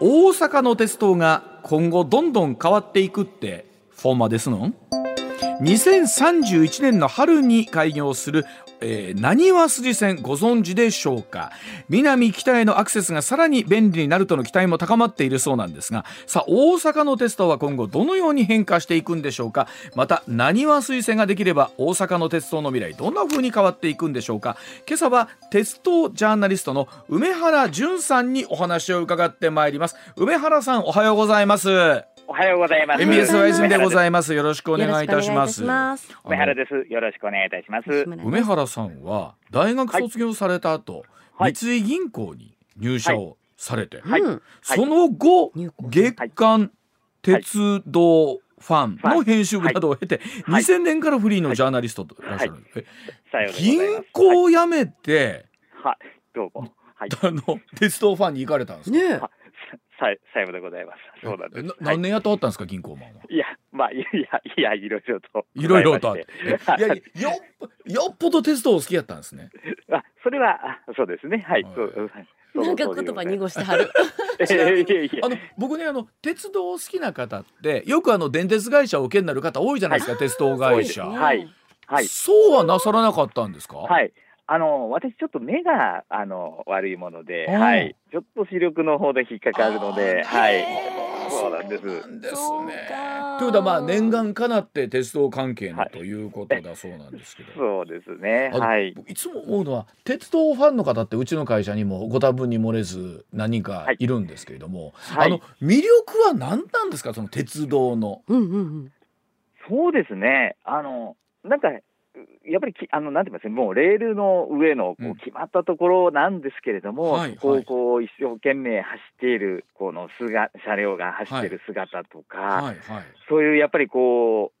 大阪の鉄道が今後どんどん変わっていくってフォーマですのん？2031年の春に開業するえー、何は筋線ご存知でしょうか。南北へのアクセスがさらに便利になるとの期待も高まっているそうなんですがさあ大阪の鉄道は今後どのように変化していくんでしょうか。また何は推薦ができれば大阪の鉄道の未来どんな風に変わっていくんでしょうか。今朝は鉄道ジャーナリストの梅原淳さんにお話を伺ってまいります。梅原さんおはようございます。おはようございます。MBS ワイズでございます。よろしくお願いいたします。梅原です。よろしくお願いいたします。梅原さんは大学卒業された後、はい、三井銀行に入社をされて、はい、その後、月刊鉄道ファンの編集部などを経て、はい、2000年からフリーのジャーナリストといらっしゃる、はい、銀行を辞めて、はい、どうも、はい、あの鉄道ファンに行かれたんですね。さ債務でございます。そうなんです。何年やったんですか、銀行マンは。いや、まあ、いや、いや、いろいろと。いろいろとあって。いや、よよっぽど鉄道お好きやったんですね。あ、それは、そうですね。はい。そうなんか言葉濁してはる。あの僕ねあの鉄道好きな方ってよくあの電鉄会社を受けになる方多いじゃないですか、鉄道会社。はい。はい。そうはなさらなかったんですか？はい。あの私ちょっと目があの悪いもので、はい、ちょっと視力の方で引っかかるので、はい、そうなんです。ですね。ということはまあ念願かなって鉄道関係のということだそうなんですけど。そうですね。はい。いつも思うのは鉄道ファンの方ってうちの会社にもご多分に漏れず何人かいるんですけれども、はい、あの魅力は何なんですか？その鉄道の。うんうんうん。そうですね。あのなんかやっぱりきあのなんて言いますもうレールの上のこう決まったところなんですけれども、うんはいはい、こうこう一生懸命走っているこの姿車両が走ってい。る姿とか、はいはい。はい、そういうやっぱりこ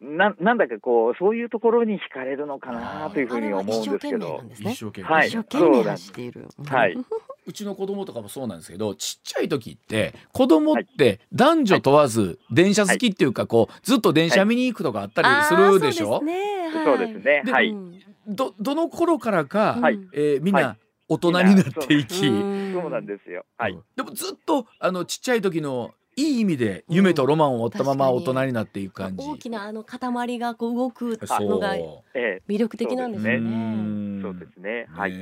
うななんだかこうそういうところに惹かれるのかなというふうに思うんですけど、一生懸命、はい、一生懸命走っている。はい。うちの子供とかもそうなんですけどちっちゃい時って子供って男女問わず電車好きっていうかこうずっと電車見に行くとかあったりするでしょ、はいねそうですね。はい。どどの頃からか、はい、えー、みんな大人になっていき、そうなんですよ。はい。でもずっとあのちっちゃい時のいい意味で夢とロマンを追ったまま大人になっていく感じ、大きなあの塊がこう動くのが魅力的なんですね。そうですね。はい。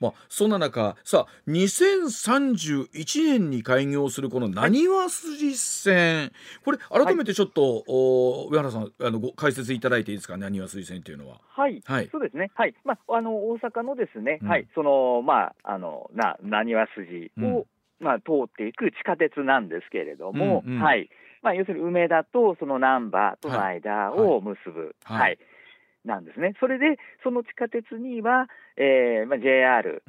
まあそんな中さあ2031年に開業するこのなにわ筋線、これ改めてちょっと、はい、お上原さんあのご解説いただいていいですか？なにわ筋線っていうのは。はい。はい。そうですね。はい。まああの大阪のですね、うん、はいそのまああのななにわ筋を、うんまあ、通っていく地下鉄なんですけれども、うんうん、はい。まあ、要するに梅田とその難波との間を結ぶ、はい、はい、なんですね。それで、その地下鉄には、えーまあ、JR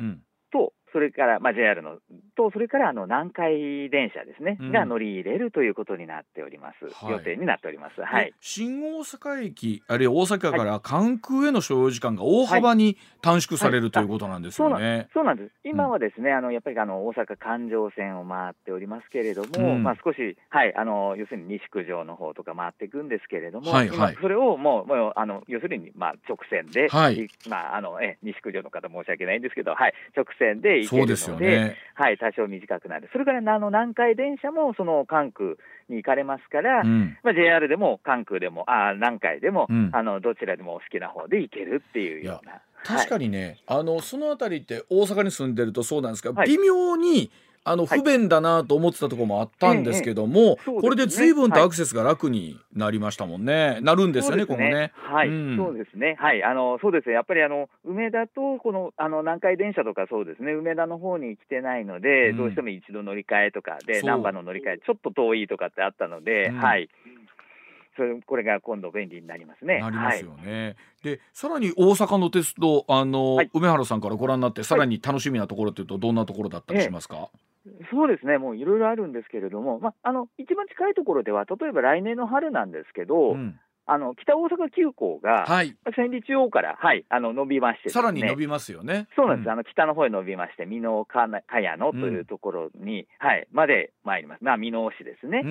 と、それから、まあ、JR のと、それからあの南海電車ですね、うん、が乗り入れるということになっております、はい、予定になっております。はい、新大阪駅、あるいは大阪から関空への所要時間が大幅に短縮される、はい、とい。うことなんですよね。そうなんです。今はですね、あのやっぱりあの大阪環状線を回っておりますけれども、うん、まあ少し、はい、あの要するに西九条の方とか回っていくんですけれども、はいはい、それをもう、もうあの要するにまあ直線で、はい、まああのえ西九条の方申し訳ないんですけど、はい、直線で行けるので、ね、はい、多少短くなる。それからあの南海電車もその関空に行かれますから、うん、まあ、JR でも関空でも、あ南海でも、うん、あのどちらでもお好きな方で行けるっていうような。確かにね、はい、あのその辺りって大阪に住んでるとそうなんですが、はい、微妙にあの不便だなと思ってたところもあったんですけども、はいこれで随分とアクセスが楽になりましたもんね、はい、なるんですよね、このね。はい、うん、そうですね、はい、あのそうですね、やっぱりあの梅田とこのあの南海電車とかそうですね、梅田の方に来てないので、うん、どうしても一度乗り換えとかで、難波の乗り換え、ちょっと遠いとかってあったので、うん、はい。それこれが今度便利になりますね。なりますよね。はい、でさらに大阪の鉄道あの、はい、梅原さんからご覧になってさらに楽しみなところというとどんなところだったりしますか？ええそうですね、もういろいろあるんですけれども、まあ、あの一番近いところでは、例えば来年の春なんですけど、うん、あの北大阪急行が、はい、千里中央から、はい、あの伸びまして、ね、さらに伸びますよね。そうなんです、うん、あの北の方へ伸びまして、美濃かやのというところに、うん、はい、まで参ります、まあ、美濃市ですね。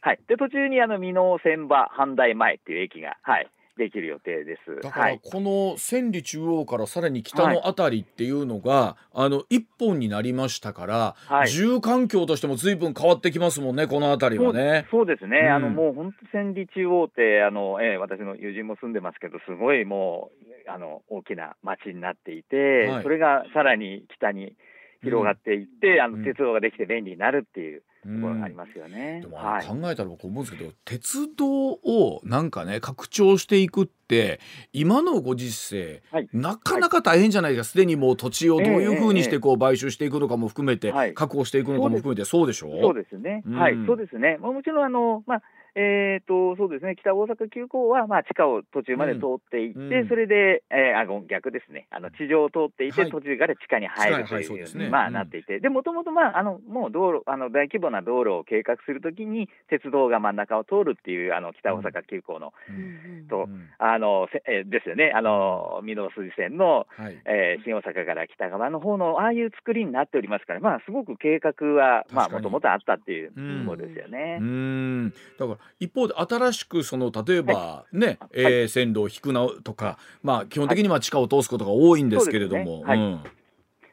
はい、で途中にあの美濃千葉阪大前っていう駅が、はい、できる予定です。だからこの千里中央からさらに北のあたりっていうのが、はい、あの一本になりましたから、はい、住環境としても随分変わってきますもんねこのあたりはね。そうですね、うん、あのもう本当千里中央ってあの、えー、私の友人も住んでますけどすごいもうあの大きな町になっていて、はい、それがさらに北に広がっていって、うん、あの鉄道ができて便利になるっていう。ところがありますよね、でも考えたら僕思うんですけど、はい、鉄道をなんかね拡張していくって今のご時世、はい、なかなか大変じゃないですか。すで、にもう土地をどういうふうにしてこう買収していくのかも含めて、確保していくのかも含めてそうでしょう？そうですね、はい。そうですね。もちろんあのまあえーと、そうですね、北大阪急行は、まあ、地下を途中まで通っていって、うん、それで、えー、あ逆ですね、あの地上を通っていて、はい、途中から地下に入るという、ね、まあ、なっていて、でもともと、まあ、あのもう道路あの大規模な道路を計画するときに、鉄道が真ん中を通るっていう、あの北大阪急行の、うん、と、あのえー、ですよね、あの御堂筋線の、はい、えー、新大阪から北側の方の、ああいう作りになっておりますから、まあ、すごく計画は、まあ、もともとあったっていうところですよね。うん。だから一方で新しくその例えばね、はい、えー、線路を引くなとか、まあ、基本的には地下を通すことが多いんですけれども。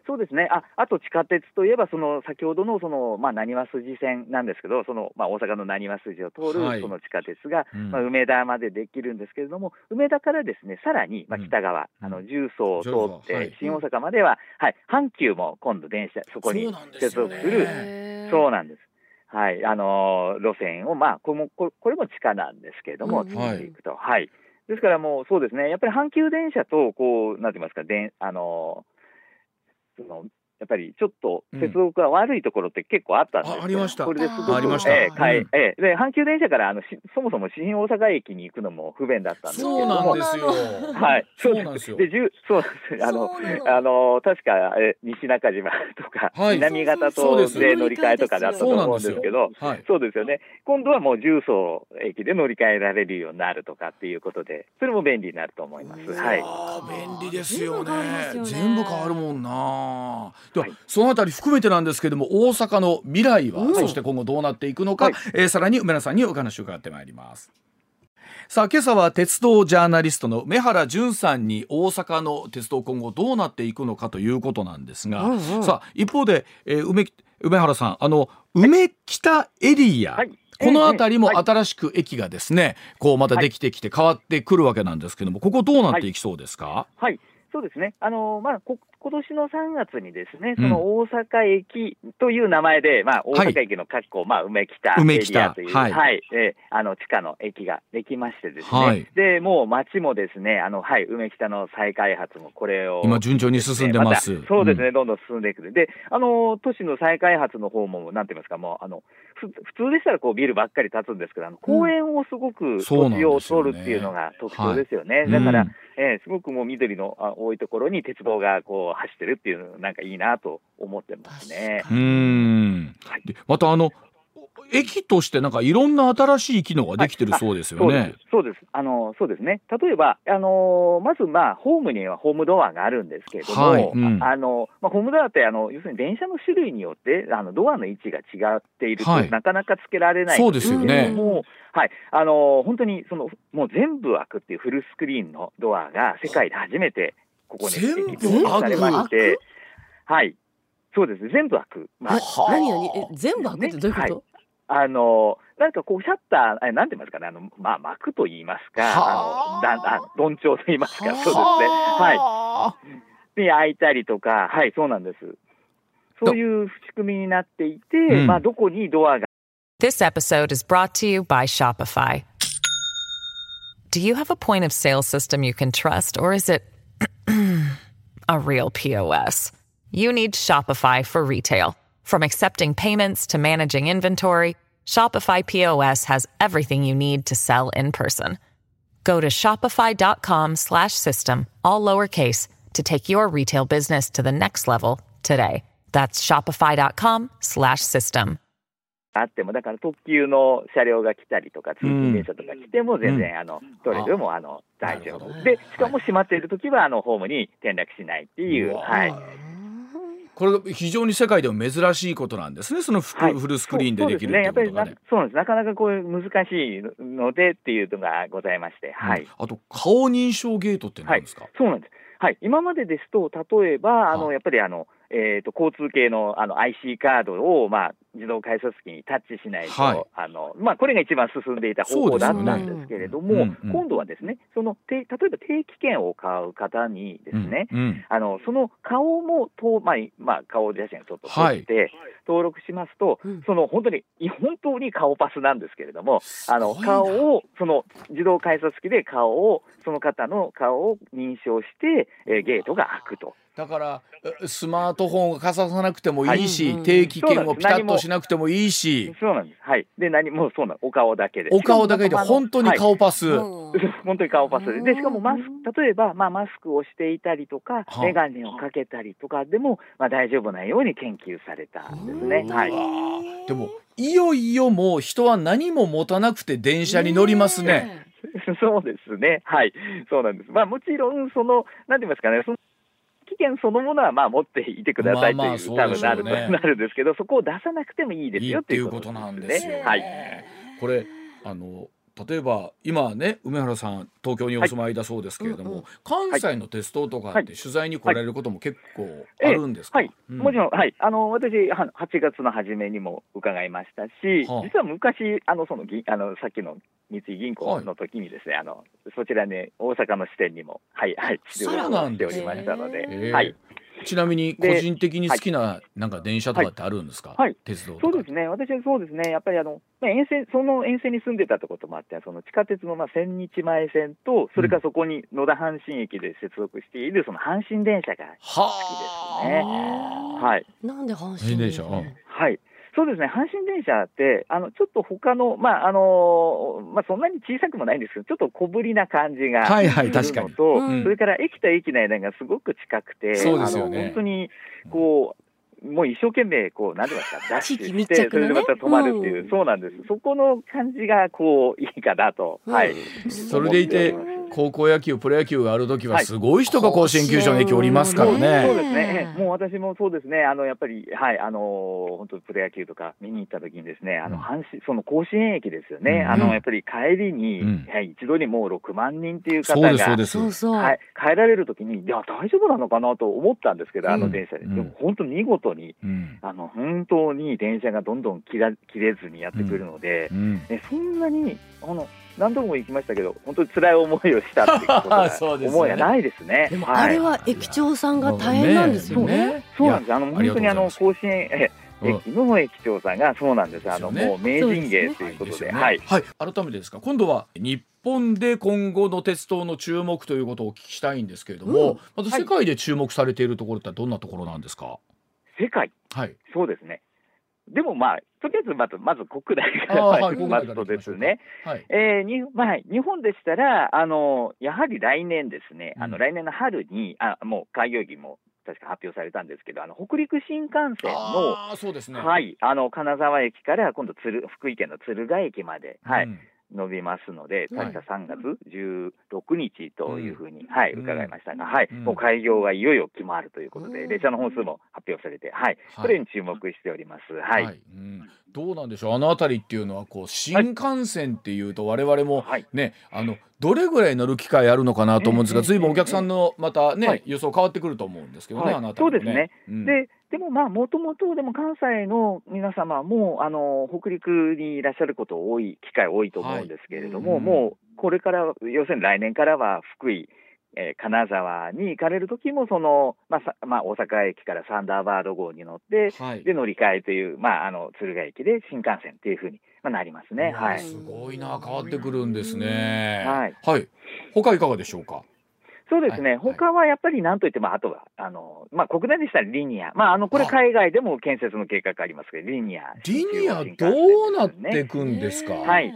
そうですね、ああと地下鉄といえば、その先ほどのその、まあ、浪速筋線なんですけど、そのまあ、大阪の浪速筋を通るその地下鉄が、はいまあ、梅田までできるんですけれども、梅田からですねさらに、まあ、北側、うん、あの重曹を通って、新大阪までは、はい、阪急も今度、電車、そこに接続する、そうなんです。はい、あの路線を、まあ、これもこれも地下なんですけれども、うん、作っていくと、はい、はい、ですからもうそうですね、やっぱり阪急電車と、こう、なんて言いますか、であのそのやっぱりちょっと接続が悪いところって結構あったんですよ、うん、ありました。これですごく、えー、えー、で阪急電車からあのしそもそも新大阪駅に行くのも不便だったんですけどそうなんですよ。はい、そうなんですよ。で、じゅそうですあのあの確かえ西中島とか、はい、南方とで乗り換えとかだったと思うんですけど、はい、そうですよね。今度はもう重曹駅で乗り換えられるようになるとかっていうことで、それも便利になると思います。はい。便利ですよね。全部変わるもんな。では、そのあたりり含めてなんですけども大阪の未来は、うん、そして今後どうなっていくのか、はい、えー、さらに梅田さんにお話を伺ってまいります。さあ今朝は鉄道ジャーナリストの梅原淳さんに大阪の鉄道今後どうなっていくのかということなんですが、うんうん、さあ一方で、えー、梅梅原さんあの梅北エリア、はい。この辺りも新しく駅がですね、こうまたできてきて変わってくるわけなんですけども、ここどうなっていきそうですか？はい、はいそうですね、あのまあ、こ今年の3月にですね、その大阪駅という名前で、うん、まあ、大阪駅の括弧、まあ、梅北エリアという、はい、はい、えー、あの地下の駅ができましてですね、はい、でもう街もですね、あのはい、梅北の再開発もこれを、今、順調に進んでます、ま、そうですね、うん、どんどん進んでいく。で、あの都市の再開発の方も、なんて言いますか、もうあの普通でしたらこうビルばっかり建つんですけど、あの公園をすごく土地を取るっていうのが特徴ですよね。だから、えー、すごくもう緑の多いところに鉄道がこう走ってるっていうなんかいいなと思ってますね。うん、はい、またあの駅としてなんかいろんな新しい機能ができてるそうですよね。はい、そうです。あのそうですね。例えばあのまずまあホームにはホームドアがあるんですけれども、はいうん、あのまあホームドアってあの要するに電車の種類によってあのドアの位置が違っていると、はい、なかなかつけられないそうですよね。はい、あの本当にそのもう全部開くっていうフルスクリーンのドアが世界で初めてここに全部されまして、はい、そうです。全部開く。まあ、何何え全部開くってどういうこと？ねあのなんかこうシャッター、なんて言いますかね、あのまあ幕と言いますか、あのだあどんちょうと言いますか、そうですね、はい。で開いたりとか、はい、そうなんです。そういう仕組みになっていて、うん、まあどこにドアが。This episode is brought to you by Shopify. Do you have a point of sale system you can trust, or is it a real POS? You need Shopify for retail. From accepting payments to managing inventory, Shopify POS has everything you need to sell in person. Go to shopify.com/system all lowercase to take your retail business to the next level today. That's shopify.com/system. あっても、だから特急の車両が来たりとか、通勤電車とか来ても、全然、うん、あの、どれでも、あの、大丈夫。で、しかも閉まっているときは、あの、ホームに転落しないっていう、はい。 これ非常に世界でも珍しいことなんですね、そのフ,、はい、フルスクリーンでできるっていうことが、ね、そうなんです、なかなかこう難しいのでっていうのがございまして、はい、うん、あと顔認証ゲートって何ですか、はい、そうなんです。はい、今までですと、例えば、あの、やっぱりあの、えーと、交通系のあの IC カードを、まあ、自動改札機にタッチしないと、はい、あのまあ、これが一番進んでいた方法だったんですけれども、ね。うんうん、今度はですねその例えば定期券を買う方にですね、うんうん、あのその顔もと、まあまあ、顔写真をちょっと撮って、登録しますと、はい、その本当に本当に顔パスなんですけれども、あの顔をその自動改札機で顔をその方の顔を認証して、えー、ゲートが開くと。だからスマートフォンをかざさなくてもいいし、はい、定期券をピタッとしなくてもいいし。そうなんです。はい。で何もそうなんお顔だけで。お顔だけで本当に顔パス、はい、本当に顔パス。ででしかもマスク例えば、まあ、マスクをしていたりとか眼鏡をかけたりとかでも、まあ、大丈夫なように研究されたんですね。はい。でもいよいよもう人は何も持たなくて電車に乗りますね。そうですね。はい。そうなんです。まあもちろん、その、なんて言いますかね、その期限そのものはまあ持っていてくださいという、まあまあ多分なる、ね、なるんですけど、そこを出さなくてもいいですよっていうことなんですね。はい。これあの例えば今ね梅原さん東京にお住まいだそうですけれども、はい。うんうん、関西の鉄道とかって取材に来られることも結構あるんですか、はい、はい。うん、もちろん、はい、あの私8月の初めにも伺いましたし、はあ、実は昔あのそのあのさっきの三井銀行の時にですね、はい、あのそちらね大阪の支店にもはいはい出張しておりましたので、はい。ちなみに個人的に好きななんか電車とかってあるんですか、はい、鉄道そうですね、私はそうですね、やっぱりあの、まあ、沿線その沿線に住んでたってこともあって、その地下鉄のまあ千日前線と、それからそこに野田阪神駅で接続しているその阪神電車が好きですね。はい、なんで阪神電車？はいそうですね、阪神電車って、あのちょっと他の、まああのまあ、そんなに小さくもないんですけど、ちょっと小ぶりな感じがするのと、それから駅と駅の間がすごく近くて、そうですよね、あの本当にこう、もう一生懸命、こう、なんて言いますか、ダッシュして、それでまた止まるっていう、そうなんです。そこの感じが、こう、いいかなと。はい。それでいて、高校野球、プロ野球がある時は、すごい人が甲子園球場に駅おりますからね。そうですね。もう私もそうですね。あの、やっぱり、はい、あの、本当プロ野球とか見に行った時にですね、あの、阪神、その甲子園駅ですよね。あの、やっぱり帰りに、はい、一度にもう6万人っていう方が、そうです、そうです。はい、帰られる時に、いや、大丈夫なのかなと思ったんですけど、あの電車で。でも、本当見事に、うん、あの本当に電車がどんどん切ら切れずにやってくるので、うん、そんなにあの何度も行きましたけど、本当に辛い思いをしたっていうことは 思いはないですね。でもあれは駅長さんが大変なんですよね。そうなんです。あの本当にあの甲子園え駅の駅長さんがそうなんです。あの、もう名人芸ということで、はい、はい、改めてですか。今度は日本で今後の鉄道の注目ということをお聞きしたいんですけれども、まず世界で注目されているところってどんなところなんですか？世界、はい、そうですね。でもまあ、とりあえずまず、まず国内からい きますとですね、はい、えー、にまあ、日本でしたら、あのやはり来年ですね、あの来年の春に、あもう開業日も確か発表されたんですけど、あの北陸新幹線の、そうですね、はい、あの金沢駅から今度鶴、福井県の敦賀駅まで、はい、うん伸びますので、確か3月16日というふうに、はい、伺いましたが、はい、もう開業がいよいよ決まるということで、列車の本数も発表されて、はい、それに注目しております。はい。どうなんでしょう。あの辺りっていうのはこう新幹線っていうと我々もね、あのどれぐらい乗る機会あるのかなと思うんですが、ずいぶんお客さんのまたね、予想変わってくると思うんですけどね、あの辺り、ね、そうですね。ででもまあ、もともとでも関西の皆様も、あの、北陸にいらっしゃること多い、機会多いと思うんですけれども、はい。うん、もう、これから、要するに来年からは福井、えー、金沢に行かれる時も、その、まあ、まあ、大阪駅からサンダーバード号に乗って、はい、で、乗り換えという、まあ、あの、敦賀駅で新幹線っていうふうに、まあ、なりますね。はい。すごいな、変わってくるんですね。はい。はい。他いかがでしょうか？そうですね、はい、他はやっぱりなんといっても、あとは、あのまあ、国内でしたらリニア、まあ、あのこれ、海外でも建設の計画ありますけど、リニア、リニア、どうなっていくんですか？はい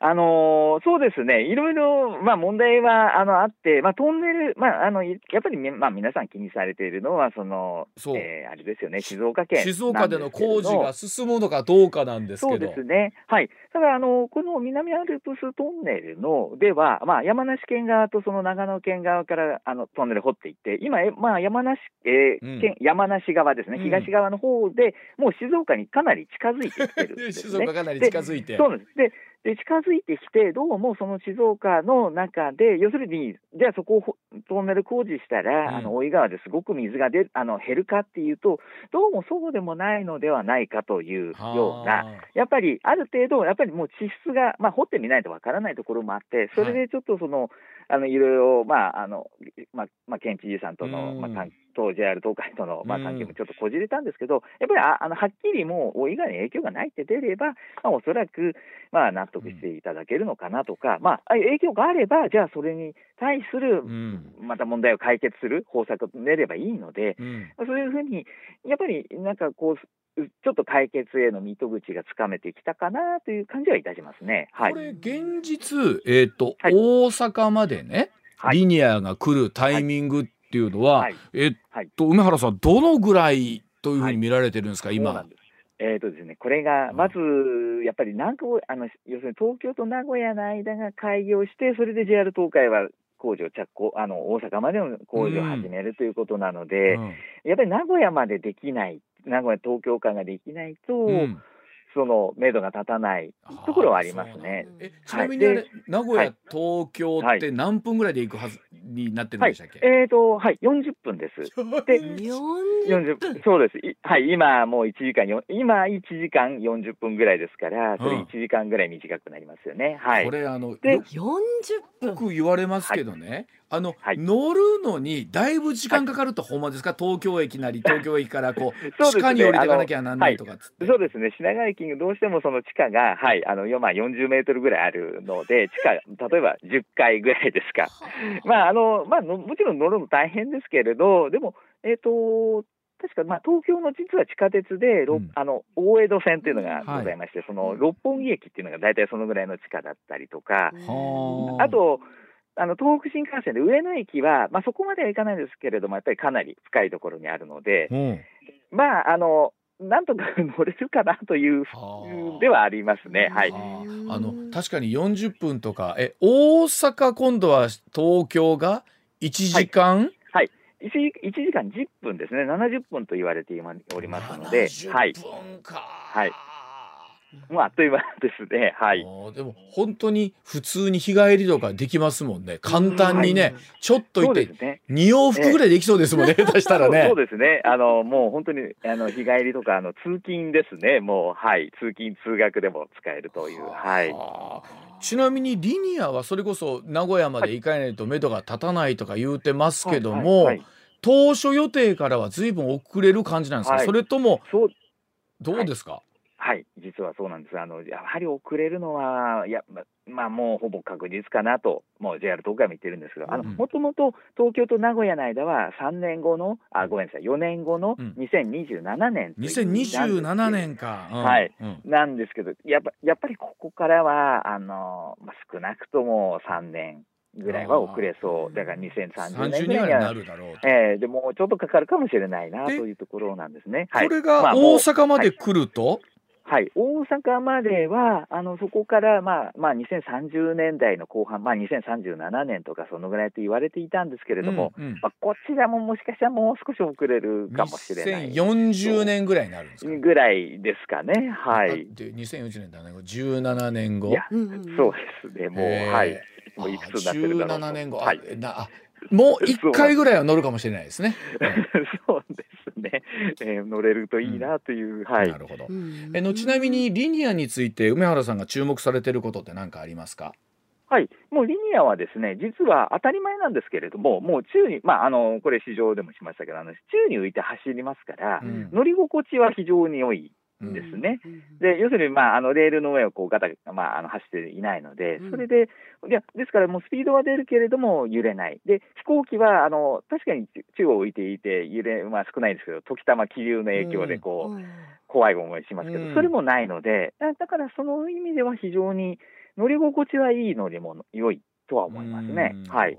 あのー、そうですね、いろいろ、まあ、問題はあのあって、まあ、トンネル、まあ、あのやっぱり、まあ、皆さん気にされているのは、そのそえー、あれですよね、静岡県静岡での工事が進むのかどうかなんですけど。そうですね、はい、ただあの、この南アルプストンネルのでは、まあ、山梨県側とその長野県側からあのトンネル掘っていって、今、まあ、山梨,、えー県、うん、山梨側ですね、東側の方で、うん、もう静岡にかなり近づいてきてるんです、ね、静岡かなり近づいて。そうなんです。でで近づいてきて、どうもその静岡の中で、要するに、じゃあそこをトンネル工事したら、うん、あの大井川ですごく水が出あの減るかっていうと、どうもそうでもないのではないかというような、やっぱりある程度、やっぱりもう地質が、まあ、掘ってみないとわからないところもあって、それでちょっとその、はいあのいろいろ、まああのまあまあ、県知事さんとの、まあ、関と JR 東海との、まあ、関係もちょっとこじれたんですけど、やっぱりああのはっきりもう、大井川に影響がないって出れば、まあ、おそらく、まあ、納得していただけるのかなとか、まあ、影響があれば、じゃあそれに対する、また問題を解決する方策を練ればいいので、そういうふうに、やっぱりなんかこう、ちょっと解決への糸口がつかめてきたかなという感じはいたしますね。はい、これ現実、えーと、はい、大阪までね、はい、リニアが来るタイミングっていうのは、はい、えっと、梅原さんどのぐらいというふうに見られてるんですか、今？えーとですね、これがまずやっぱり南あの要するに東京と名古屋の間が開業して、それで JR 東海は工事を着工あの大阪までの工事を始めるということなので、うん、やっぱり名古屋までできない名古屋、東京間ができないと、うん、その目処が立たないところはありますね。えちなみに、はい、名古屋、東京って何分ぐらいで行くはずになってるんでしたっけ？はい、えっ、ー、とはい40分です。で40分。そうです。はい今もう1時間今1時間40分ぐらいですからそれ1時間ぐらい短くなりますよね。はい。これあので40分。よく言われますけどね。あの、はい、乗るのにだいぶ時間かかると、ほんまですか？東京駅なり東京駅からこう 地下に降りていかなきゃなんないとかそうですね。品川駅どうしてもその地下が、はい、あのまあ、40メートルぐらいあるので地下例えば10階ぐらいですか。まああのまあもちろん乗るの大変ですけれどでもえっ、ー、と確か、まあ、東京の実は地下鉄で、うん、あの大江戸線っていうのがございまして、はい、その六本木駅っていうのが大体そのぐらいの地下だったりとか、あと、あの東北新幹線で上野駅は、まあ、そこまではいかないですけれども、やっぱりかなり深いところにあるので、うん、まあ、あの、なんとか乗れるかなというではありますね。はい。あの確かに40分とか、え大阪今度は東京が1時間、はい。はい、1, 時間10分ですね、70分と言われておりますので、はい、はい、もうあっという間ですね。はい。でも本当に普通に日帰りとかできますもんね。簡単にね、はい、ちょっと行って、ね、2往復ぐらいできそうですもんね。下手したらね。そうですね。あのもう本当にあの日帰りとかあの通勤ですね。もうはい通勤通学でも使えるというはい。ちなみにリニアはそれこそ名古屋まで行かないと目処が立たないとか言うてますけども、はいはい、当初予定からはずいぶん遅れる感じなんですか、それともどうですか、はい、実はそうなんです。あのやはり遅れるのは、やまあ、もうほぼ確実かなと、もう JR 東海も言ってるんですけど、もともと東京と名古屋の間は3年後の、あごめんなさい、4年後の2027年う、うん、2027年か、うん、はい、うん、なんですけど、やっぱやっぱりここからは、あのまあ、少なくとも3年。ぐらいは遅れそう、だから2030年ぐらいには、なるだろうえー、でもちょっとかかるかもしれないなというところなんですね。これが大阪まで来ると、はい、大阪までは、あのそこから、まあまあ、2030年代の後半、まあ、2037年とか、そのぐらいと言われていたんですけれども、うんうん、まあ、こちらももしかしたらもう少し遅れるかもしれない。2040年ぐらいになるんですかぐらいですかね、はい。で、2040年だね、17年後。いや、そうですね、もう、はい。もういくつになってるだろう17年後、はい、なもう一回ぐらいは乗るかもしれないですね。そうですね、えー、乗れるといいなという、うん、はい。なるほど。えのちなみにリニアについて梅原さんが注目されていることって何かありますか？はい、もうリニアはですね、実は当たり前なんですけれども、もう宙に、まあ、あのこれ、市場でもしましたけど、あの宙に浮いて走りますから、うん、乗り心地は非常に良いですね。うん、で要するに、まあ、あのレールの上をこうガタ、まあ、あの走っていないので、それで、いやですからもうスピードは出るけれども揺れない。で飛行機はあの確かに宙を浮いていて揺れ、まあ、少ないですけど時たま気流の影響でこう、怖い思いしますけど、それもないのでだからその意味では非常に乗り心地はいい乗り物、良いとは思いますね。はい。